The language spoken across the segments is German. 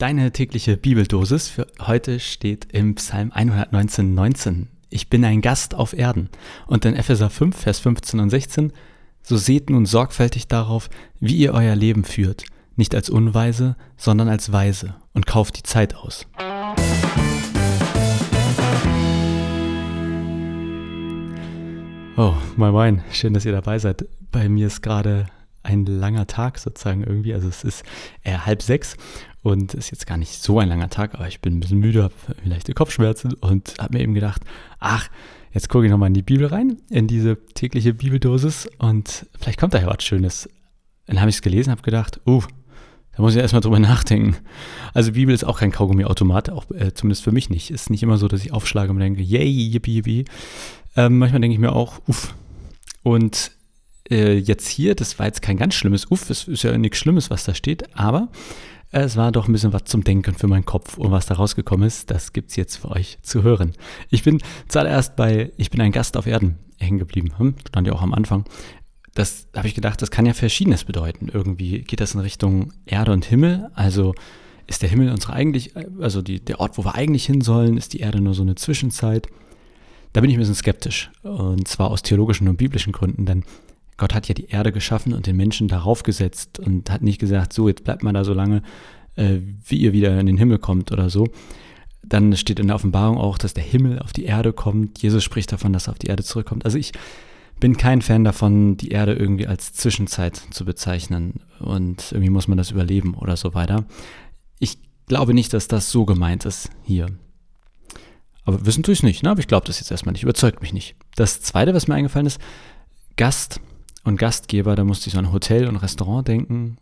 Deine tägliche Bibeldosis für heute steht im Psalm 119, 19. Ich bin ein Gast auf Erden. Und in Epheser 5, Vers 15 und 16. So seht nun sorgfältig darauf, wie ihr euer Leben führt. Nicht als Unweise, sondern als Weise. Und kauft die Zeit aus. Oh, moin moin. Schön, dass ihr dabei seid. Bei mir ist gerade ein langer Tag sozusagen irgendwie. Also es ist eher halb sechs und ist jetzt gar nicht so ein langer Tag, aber ich bin ein bisschen müde, habe leichte Kopfschmerzen und habe mir eben gedacht, ach, jetzt gucke ich nochmal in die Bibel rein, in diese tägliche Bibeldosis und vielleicht kommt da ja was Schönes. Dann habe ich es gelesen, habe gedacht, uh, da muss ich erstmal drüber nachdenken. Also Bibel ist auch kein Kaugummi-Automat, auch äh, zumindest für mich nicht. Ist nicht immer so, dass ich aufschlage und denke, yay, yippie, yippie. Ähm, manchmal denke ich mir auch, uff. Und äh, jetzt hier, das war jetzt kein ganz schlimmes Uff, es ist ja nichts Schlimmes, was da steht, aber es war doch ein bisschen was zum Denken für meinen Kopf und was da rausgekommen ist, das gibt es jetzt für euch zu hören. Ich bin zuallererst bei Ich bin ein Gast auf Erden hängen geblieben, hm? stand ja auch am Anfang. Das habe ich gedacht, das kann ja Verschiedenes bedeuten. Irgendwie geht das in Richtung Erde und Himmel, also ist der Himmel unsere eigentlich, also die, der Ort, wo wir eigentlich hin sollen, ist die Erde nur so eine Zwischenzeit? Da bin ich ein bisschen skeptisch. Und zwar aus theologischen und biblischen Gründen, denn Gott hat ja die Erde geschaffen und den Menschen darauf gesetzt und hat nicht gesagt, so, jetzt bleibt mal da so lange, äh, wie ihr wieder in den Himmel kommt oder so. Dann steht in der Offenbarung auch, dass der Himmel auf die Erde kommt. Jesus spricht davon, dass er auf die Erde zurückkommt. Also ich bin kein Fan davon, die Erde irgendwie als Zwischenzeit zu bezeichnen und irgendwie muss man das überleben oder so weiter. Ich glaube nicht, dass das so gemeint ist hier. Aber wissen tue ich es nicht, ne? aber ich glaube das jetzt erstmal nicht, überzeugt mich nicht. Das Zweite, was mir eingefallen ist, Gast und Gastgeber, da musste ich so an Hotel und Restaurant denken.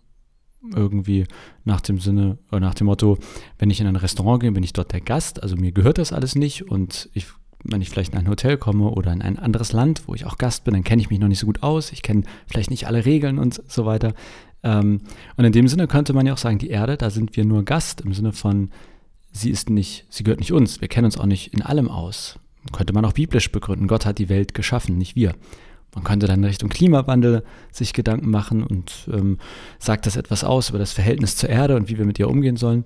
Irgendwie nach dem Sinne, oder nach dem Motto, wenn ich in ein Restaurant gehe, bin ich dort der Gast, also mir gehört das alles nicht und ich, wenn ich vielleicht in ein Hotel komme oder in ein anderes Land, wo ich auch Gast bin, dann kenne ich mich noch nicht so gut aus, ich kenne vielleicht nicht alle Regeln und so weiter. Ähm, und in dem Sinne könnte man ja auch sagen, die Erde, da sind wir nur Gast im Sinne von, sie ist nicht, sie gehört nicht uns, wir kennen uns auch nicht in allem aus. Könnte man auch biblisch begründen. Gott hat die Welt geschaffen, nicht wir. Man könnte dann Richtung Klimawandel sich Gedanken machen und ähm, sagt das etwas aus über das Verhältnis zur Erde und wie wir mit ihr umgehen sollen.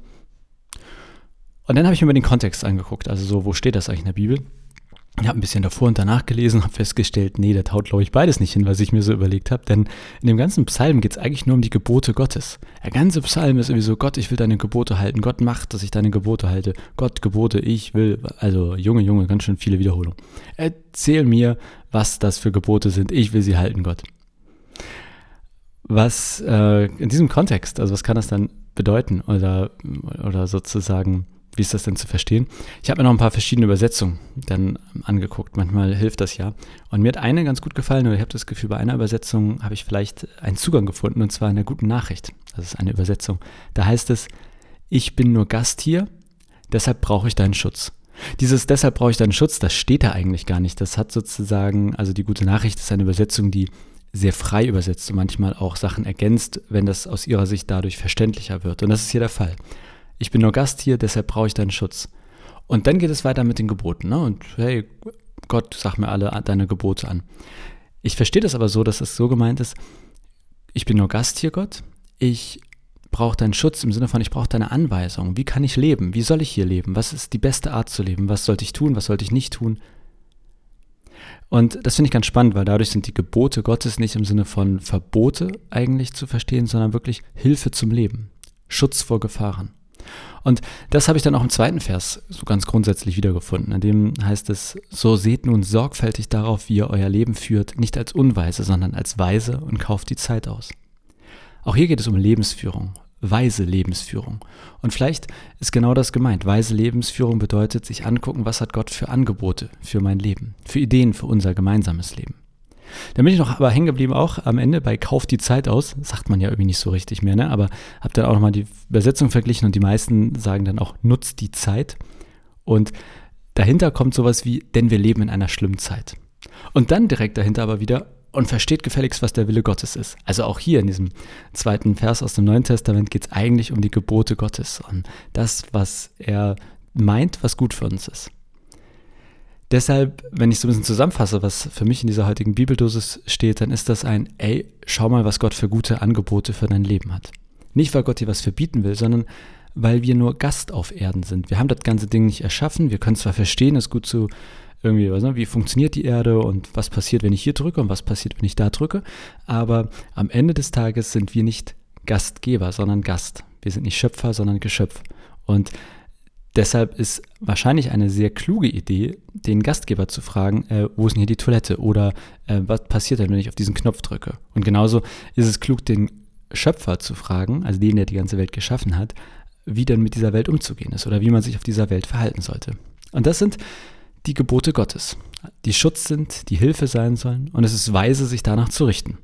Und dann habe ich mir den Kontext angeguckt, also so, wo steht das eigentlich in der Bibel? Ich habe ein bisschen davor und danach gelesen, habe festgestellt, nee, da taut, glaube ich, beides nicht hin, was ich mir so überlegt habe. Denn in dem ganzen Psalm geht es eigentlich nur um die Gebote Gottes. Der ganze Psalm ist irgendwie so, Gott, ich will deine Gebote halten. Gott macht, dass ich deine Gebote halte. Gott, Gebote, ich will. Also, Junge, Junge, ganz schön viele Wiederholungen. Erzähl mir, was das für Gebote sind. Ich will sie halten, Gott. Was äh, in diesem Kontext, also was kann das dann bedeuten? Oder, oder sozusagen wie ist das denn zu verstehen? Ich habe mir noch ein paar verschiedene Übersetzungen dann angeguckt. Manchmal hilft das ja. Und mir hat eine ganz gut gefallen, oder ich habe das Gefühl, bei einer Übersetzung habe ich vielleicht einen Zugang gefunden, und zwar in der guten Nachricht. Das ist eine Übersetzung. Da heißt es, ich bin nur Gast hier, deshalb brauche ich deinen Schutz. Dieses deshalb brauche ich deinen Schutz, das steht da eigentlich gar nicht. Das hat sozusagen, also die gute Nachricht ist eine Übersetzung, die sehr frei übersetzt und manchmal auch Sachen ergänzt, wenn das aus ihrer Sicht dadurch verständlicher wird. Und das ist hier der Fall ich bin nur Gast hier, deshalb brauche ich deinen Schutz. Und dann geht es weiter mit den Geboten. Ne? Und hey, Gott, sag mir alle deine Gebote an. Ich verstehe das aber so, dass es so gemeint ist, ich bin nur Gast hier, Gott. Ich brauche deinen Schutz im Sinne von, ich brauche deine Anweisung. Wie kann ich leben? Wie soll ich hier leben? Was ist die beste Art zu leben? Was sollte ich tun? Was sollte ich nicht tun? Und das finde ich ganz spannend, weil dadurch sind die Gebote Gottes nicht im Sinne von Verbote eigentlich zu verstehen, sondern wirklich Hilfe zum Leben, Schutz vor Gefahren. Und das habe ich dann auch im zweiten Vers so ganz grundsätzlich wiedergefunden. In dem heißt es, so seht nun sorgfältig darauf, wie ihr euer Leben führt, nicht als Unweise, sondern als Weise und kauft die Zeit aus. Auch hier geht es um Lebensführung, weise Lebensführung. Und vielleicht ist genau das gemeint. Weise Lebensführung bedeutet, sich angucken, was hat Gott für Angebote für mein Leben, für Ideen für unser gemeinsames Leben. Dann bin ich noch aber hängen geblieben auch am Ende bei Kauf die Zeit aus. Sagt man ja irgendwie nicht so richtig mehr, ne? Aber habe dann auch nochmal die Übersetzung verglichen und die meisten sagen dann auch, nutzt die Zeit. Und dahinter kommt sowas wie, denn wir leben in einer schlimmen Zeit. Und dann direkt dahinter aber wieder, und versteht gefälligst, was der Wille Gottes ist. Also auch hier in diesem zweiten Vers aus dem Neuen Testament geht es eigentlich um die Gebote Gottes, um das, was er meint, was gut für uns ist. Deshalb, wenn ich so ein bisschen zusammenfasse, was für mich in dieser heutigen Bibeldosis steht, dann ist das ein, ey, schau mal, was Gott für gute Angebote für dein Leben hat. Nicht, weil Gott dir was verbieten will, sondern weil wir nur Gast auf Erden sind. Wir haben das ganze Ding nicht erschaffen. Wir können zwar verstehen, es gut zu irgendwie, was, wie funktioniert die Erde und was passiert, wenn ich hier drücke und was passiert, wenn ich da drücke. Aber am Ende des Tages sind wir nicht Gastgeber, sondern Gast. Wir sind nicht Schöpfer, sondern Geschöpf. Und deshalb ist wahrscheinlich eine sehr kluge Idee, den Gastgeber zu fragen, äh, wo ist denn hier die Toilette oder äh, was passiert denn, wenn ich auf diesen Knopf drücke. Und genauso ist es klug, den Schöpfer zu fragen, also den, der die ganze Welt geschaffen hat, wie denn mit dieser Welt umzugehen ist oder wie man sich auf dieser Welt verhalten sollte. Und das sind die Gebote Gottes, die Schutz sind, die Hilfe sein sollen und es ist weise, sich danach zu richten.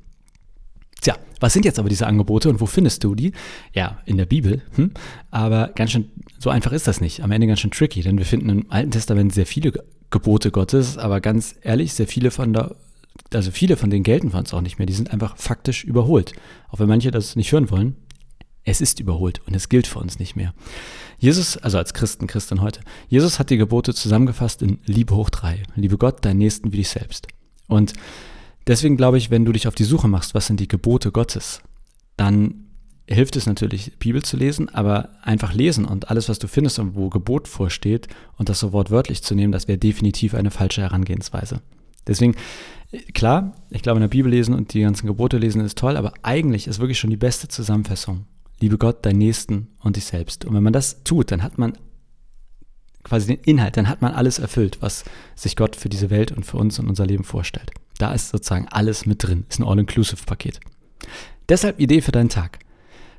Tja, was sind jetzt aber diese Angebote und wo findest du die? Ja, in der Bibel. Hm? Aber ganz schön, so einfach ist das nicht. Am Ende ganz schön tricky, denn wir finden im Alten Testament sehr viele Gebote Gottes, aber ganz ehrlich, sehr viele von da, also viele von denen gelten für uns auch nicht mehr. Die sind einfach faktisch überholt. Auch wenn manche das nicht hören wollen, es ist überholt und es gilt für uns nicht mehr. Jesus, also als Christen, Christin heute, Jesus hat die Gebote zusammengefasst in Liebe hoch drei. Liebe Gott, deinen Nächsten wie dich selbst. Und deswegen glaube ich, wenn du dich auf die Suche machst, was sind die Gebote Gottes, dann hilft es natürlich, Bibel zu lesen, aber einfach lesen und alles, was du findest und wo Gebot vorsteht und das so wortwörtlich zu nehmen, das wäre definitiv eine falsche Herangehensweise. Deswegen, klar, ich glaube, in der Bibel lesen und die ganzen Gebote lesen ist toll, aber eigentlich ist wirklich schon die beste Zusammenfassung liebe Gott, deinen Nächsten und dich selbst. Und wenn man das tut, dann hat man quasi den Inhalt, dann hat man alles erfüllt, was sich Gott für diese Welt und für uns und unser Leben vorstellt. Da ist sozusagen alles mit drin, ist ein All-Inclusive-Paket. Deshalb Idee für deinen Tag.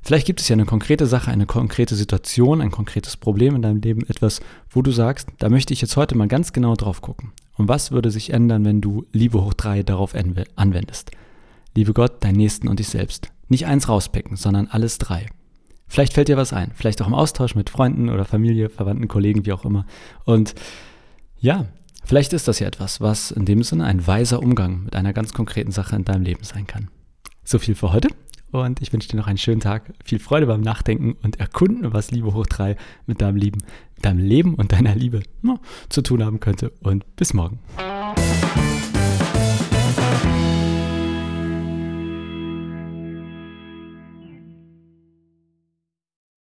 Vielleicht gibt es ja eine konkrete Sache, eine konkrete Situation, ein konkretes Problem in deinem Leben, etwas, wo du sagst, da möchte ich jetzt heute mal ganz genau drauf gucken. Und was würde sich ändern, wenn du Liebe hoch drei darauf anwendest? Liebe Gott, deinen Nächsten und dich selbst. Nicht eins rauspicken, sondern alles drei. Vielleicht fällt dir was ein, vielleicht auch im Austausch mit Freunden oder Familie, Verwandten, Kollegen, wie auch immer. Und ja, vielleicht ist das ja etwas, was in dem Sinne ein weiser Umgang mit einer ganz konkreten Sache in deinem Leben sein kann. So viel für heute und ich wünsche dir noch einen schönen Tag, viel Freude beim Nachdenken und Erkunden, was Liebe hoch drei mit deinem Leben, deinem Leben und deiner Liebe no, zu tun haben könnte und bis morgen.